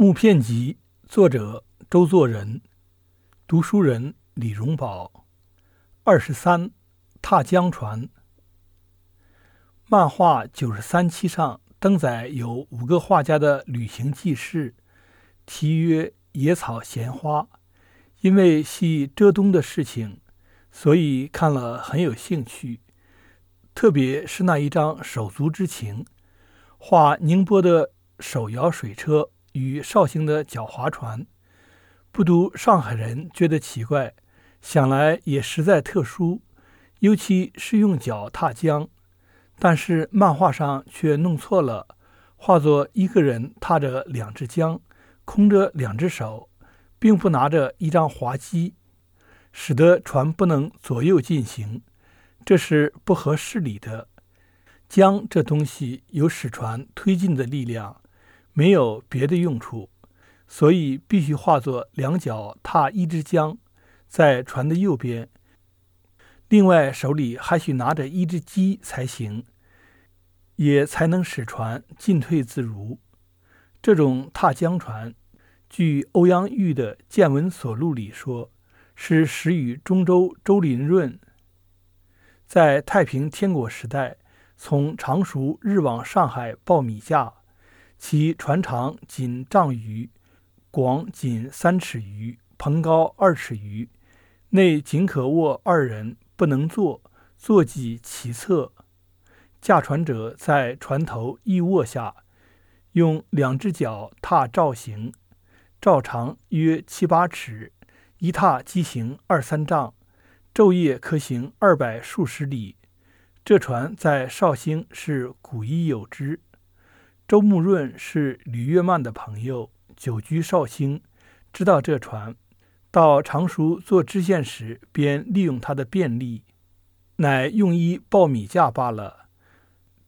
木片集》作者周作人，读书人李荣宝。二十三，踏江船。漫画九十三期上登载有五个画家的旅行记事，题曰《野草闲花》。因为系浙东的事情，所以看了很有兴趣。特别是那一张手足之情，画宁波的手摇水车。与绍兴的脚划船，不读上海人觉得奇怪，想来也实在特殊，尤其是用脚踏江。但是漫画上却弄错了，画作一个人踏着两只江，空着两只手，并不拿着一张滑机，使得船不能左右进行，这是不合事理的。江这东西有使船推进的力量。没有别的用处，所以必须化作两脚踏一只江，在船的右边。另外手里还需拿着一只鸡才行，也才能使船进退自如。这种踏江船，据欧阳玉的《见闻所录》里说，是始于中州周林润，在太平天国时代，从常熟日往上海报米价。其船长仅丈余，广仅三尺余，棚高二尺余，内仅可卧二人，不能坐，坐即其侧。驾船者在船头一卧下，用两只脚踏棹行，棹长约七八尺，一踏即行二三丈，昼夜可行二百数十里。这船在绍兴是古已有之。周慕润是吕月曼的朋友，久居绍兴，知道这船，到常熟做知县时，便利用他的便利，乃用一爆米价罢了。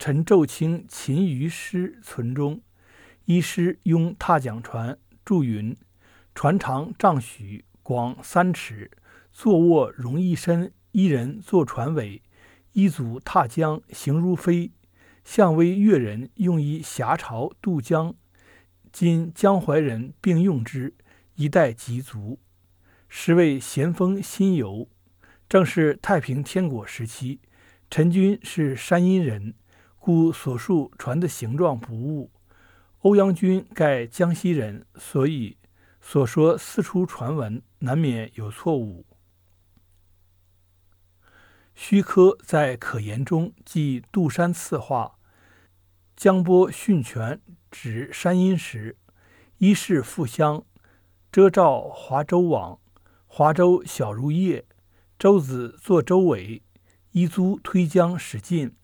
陈昼清秦余诗存中，一诗用踏桨船，注云：船长丈许，广三尺，坐卧容易身，一人坐船尾，一足踏江，行如飞。相威越人用以峡潮渡江，今江淮人并用之，一代极足。时为咸丰新游，正是太平天国时期。陈君是山阴人，故所述船的形状不误。欧阳君盖江西人，所以所说四处传闻难免有错误。虚科在可言中记杜山刺画，江波训泉指山阴时，一是复乡，遮罩华州往，华州小如叶，舟子坐舟尾，一租推江使进，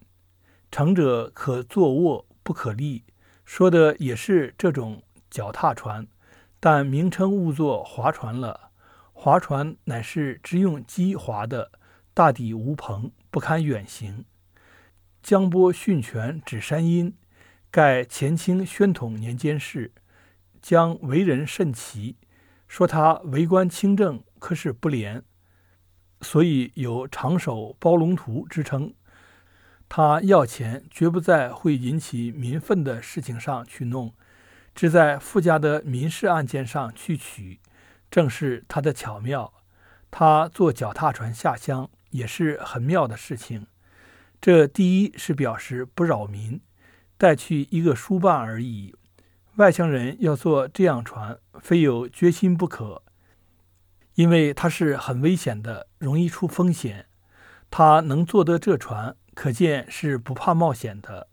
乘者可坐卧，不可立。说的也是这种脚踏船，但名称误作划船了。划船乃是只用机划的。大抵无篷，不堪远行。江波训泉指山阴，盖前清宣统年间事。江为人甚奇，说他为官清正，可是不廉，所以有长手包龙图之称。他要钱，绝不在会引起民愤的事情上去弄，只在附加的民事案件上去取，正是他的巧妙。他坐脚踏船下乡。也是很妙的事情。这第一是表示不扰民，带去一个书办而已。外乡人要坐这样船，非有决心不可，因为它是很危险的，容易出风险。他能坐得这船，可见是不怕冒险的。